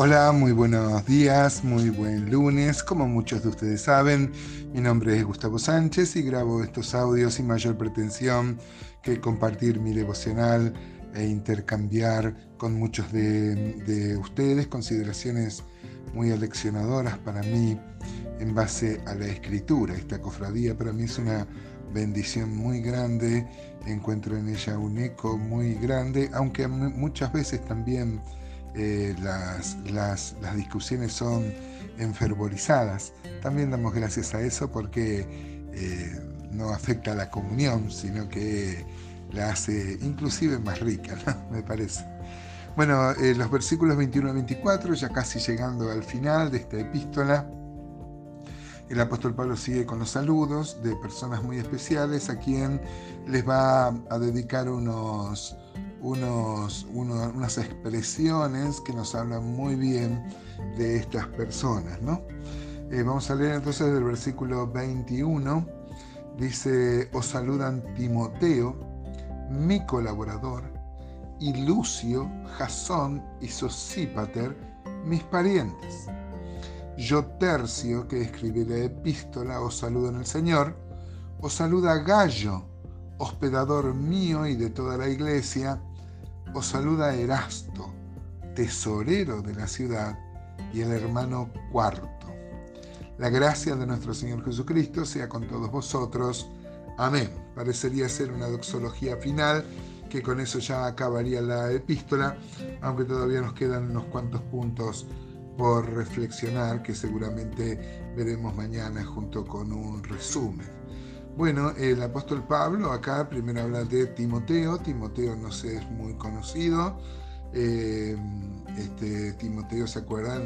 Hola, muy buenos días, muy buen lunes. Como muchos de ustedes saben, mi nombre es Gustavo Sánchez y grabo estos audios sin mayor pretensión que compartir mi devocional e intercambiar con muchos de, ustedes consideraciones muy aleccionadoras para mí en base a la escritura. Esta cofradía para mí es una bendición muy grande, encuentro en ella un eco muy grande, aunque muchas veces también eh, las, las, discusiones son enfervorizadas. También damos gracias a eso porque eh, no afecta a la comunión, sino que la hace inclusive más rica, me parece. Bueno, eh, los versículos 21 a 24, ya casi llegando al final de esta epístola, el apóstol Pablo sigue con los saludos de personas muy especiales a quien les va a dedicar unos, unos, unas expresiones que nos hablan muy bien de estas personas. ¿no? Eh, vamos a leer entonces del versículo 21. Dice, os saludan Timoteo, mi colaborador, y Lucio, Jasón y Sosípater, mis parientes. Yo Tercio, que escribí la epístola, os saludo en el Señor, os saluda Gallo, hospedador mío y de toda la iglesia, os saluda Erasto, tesorero de la ciudad, y el hermano cuarto. La gracia de nuestro Señor Jesucristo sea con todos vosotros. Amén. Parecería ser una doxología final, que con eso ya acabaría la epístola, aunque todavía nos quedan unos cuantos puntos por reflexionar, que seguramente veremos mañana junto con un resumen. Bueno, el apóstol Pablo acá primero habla de Timoteo. Timoteo no sé, es muy conocido. Eh, este, Timoteo, ¿se acuerdan?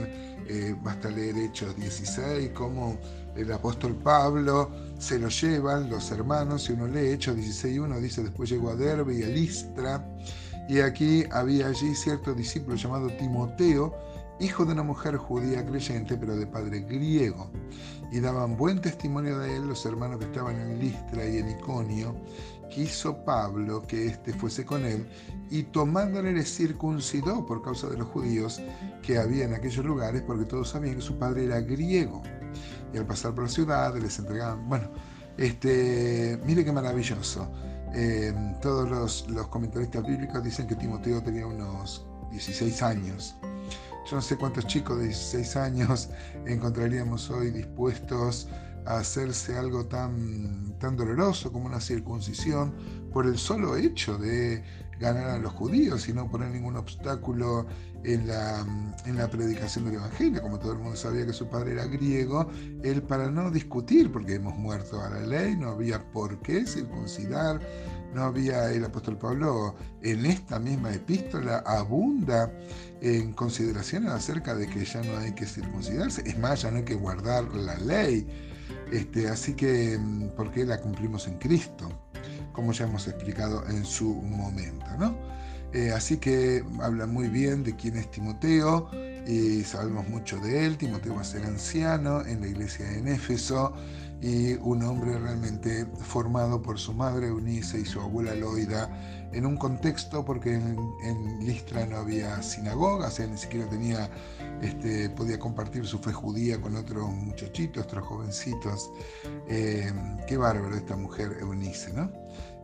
Eh, basta leer Hechos 16, cómo el apóstol Pablo se lo llevan los hermanos. Si uno lee Hechos 16.1, dice, después llegó a Derbe y a Listra. Y aquí había allí cierto discípulo llamado Timoteo, hijo de una mujer judía creyente, pero de padre griego. Y daban buen testimonio de él los hermanos que estaban en Listra y en Iconio. Quiso Pablo que éste fuese con él, y tomándole le circuncidó por causa de los judíos que había en aquellos lugares, porque todos sabían que su padre era griego. Y al pasar por la ciudad les entregaban, bueno, este, mire qué maravilloso. Eh, todos los, los comentaristas bíblicos dicen que Timoteo tenía unos 16 años yo no sé cuántos chicos de 16 años encontraríamos hoy dispuestos a hacerse algo tan, tan doloroso como una circuncisión por el solo hecho de ganar a los judíos y no poner ningún obstáculo en la, en la predicación del Evangelio. Como todo el mundo sabía que su padre era griego, él para no discutir, porque hemos muerto a la ley, no había por qué circuncidar, no había el apóstol Pablo en esta misma epístola abunda en consideraciones acerca de que ya no hay que circuncidarse, es más, ya no hay que guardar la ley. Este, así que, mm, porque la cumplimos en Cristo, como ya hemos explicado en su momento, ¿no? Eh, así que habla muy bien de quién es Timoteo y sabemos mucho de él. Timoteo va a ser anciano en la iglesia en Éfeso y un hombre realmente formado por su madre Eunice y su abuela Loida en un contexto porque en, Listra no había sinagoga, o sea, ni siquiera tenía, este, podía compartir su fe judía con otros muchachitos, otros jovencitos. Eh, qué bárbaro esta mujer Eunice, ¿no?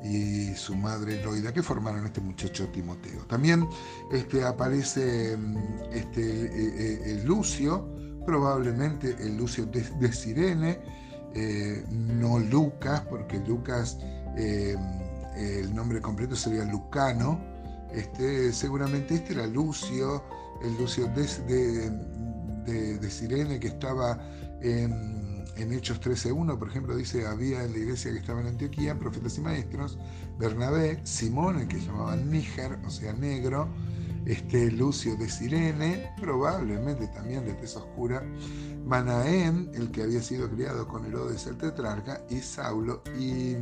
y su madre Loida, que formaron este muchacho Timoteo. También este, aparece este, eh, eh, Lucio, probablemente el Lucio de Sirene, eh, no Lucas, porque Lucas, el nombre completo sería Lucano, este, seguramente este era Lucio, el Lucio de, de, Sirene que estaba en, en Hechos 13.1, por ejemplo, dice, había en la iglesia que estaba en Antioquía profetas y maestros, Bernabé, Simón, el que llamaban Níger, o sea, negro, este Lucio de Sirene, probablemente también de tez oscura, Manaén, el que había sido criado con Herodes el tetrarca, y Saulo, y,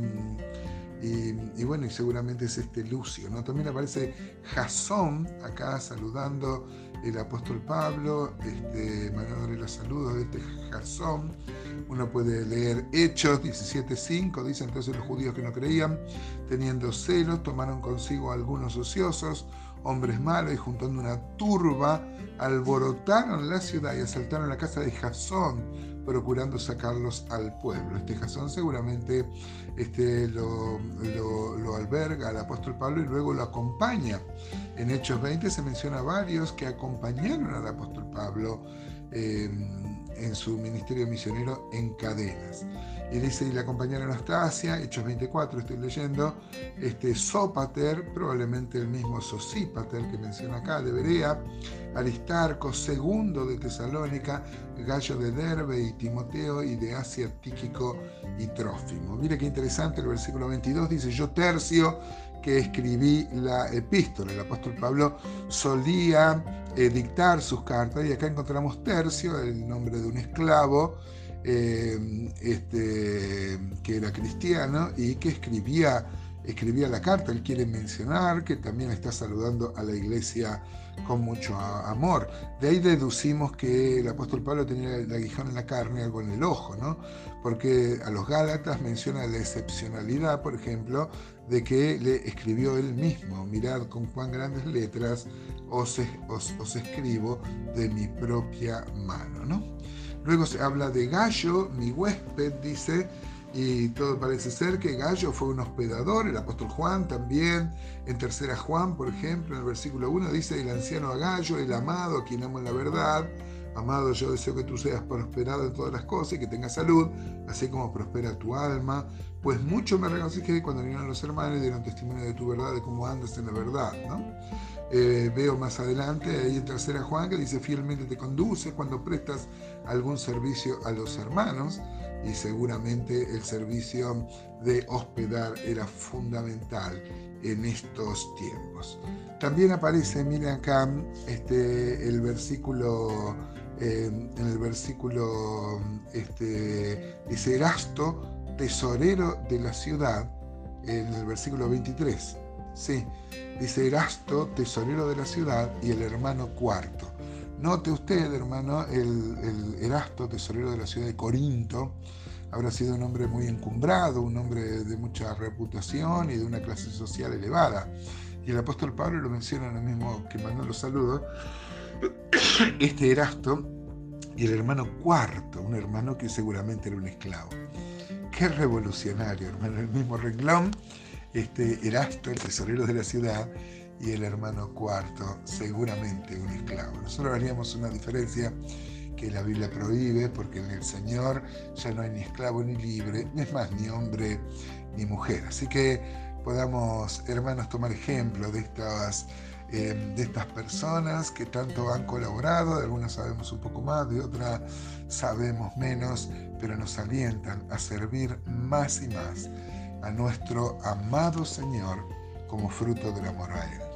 y, bueno, y seguramente es este Lucio, ¿no? También aparece Jasón, acá saludando el apóstol Pablo, este, mandándole los saludos de este Jasón. Uno puede leer Hechos 17.5, dice entonces los judíos que no creían, teniendo celos, tomaron consigo algunos ociosos, hombres malos y juntando una turba, alborotaron la ciudad y asaltaron la casa de Jasón, procurando sacarlos al pueblo. Este Jasón seguramente este, lo, alberga al apóstol Pablo y luego lo acompaña. En Hechos 20 se menciona varios que acompañaron al apóstol Pablo. Eh, en su ministerio misionero en cadenas. Y dice, y le acompañaron hasta Asia, Hechos 24, estoy leyendo, este Sópater, probablemente el mismo Sosípater que menciona acá, de Berea, Aristarco, segundo de Tesalónica, Gallo de Derbe y Timoteo, y de Asia, Tíquico y Trófimo. Mire qué interesante el versículo 22, dice, yo tercio que escribí la epístola. El apóstol Pablo solía eh, dictar sus cartas y acá encontramos Tercio, el nombre de un esclavo eh, este, que era cristiano y que escribía, escribía la carta. Él quiere mencionar que también está saludando a la iglesia con mucho amor. De ahí deducimos que el apóstol Pablo tenía el aguijón en la carne, algo en el ojo, ¿no? Porque a los Gálatas menciona la excepcionalidad, por ejemplo, de que le escribió él mismo, mirad con cuán grandes letras os, os, escribo de mi propia mano, ¿no? Luego se habla de Gallo, mi huésped, dice, y todo parece ser que Gallo fue un hospedador, el apóstol Juan también, en tercera Juan, por ejemplo, en el versículo 1 dice, el anciano a Gallo, el amado, a quien amo la verdad, amado, yo deseo que tú seas prosperado en todas las cosas y que tengas salud, así como prospera tu alma, pues mucho me regocijé cuando vinieron los hermanos y dieron testimonio de tu verdad, de cómo andas en la verdad, ¿no? Eh, veo más adelante, ahí en tercera Juan, que dice, fielmente te conduce cuando prestas algún servicio a los hermanos, y seguramente el servicio de hospedar era fundamental en estos tiempos. También aparece, miren acá, este, el versículo, eh, en el versículo, este, dice Erasto, tesorero de la ciudad, en el versículo 23. Sí, dice Erasto, tesorero de la ciudad, y el hermano cuarto. Note usted, hermano, el, Erasto, tesorero de la ciudad de Corinto, habrá sido un hombre muy encumbrado, un hombre de mucha reputación y de una clase social elevada. Y el apóstol Pablo lo menciona en el mismo que mandó los saludos. Este Erasto y el hermano cuarto, un hermano que seguramente era un esclavo. Qué revolucionario, hermano, el mismo renglón este Erasto, el tesorero de la ciudad, y el hermano cuarto, seguramente un esclavo. Nosotros haríamos una diferencia que la Biblia prohíbe, porque en el Señor ya no hay ni esclavo ni libre, es más, ni hombre ni mujer. Así que podamos, hermanos, tomar ejemplo de estas, eh, de estas personas que tanto han colaborado, de algunas sabemos un poco más, de otras sabemos menos, pero nos alientan a servir más y más a nuestro amado Señor como fruto del amor a Él.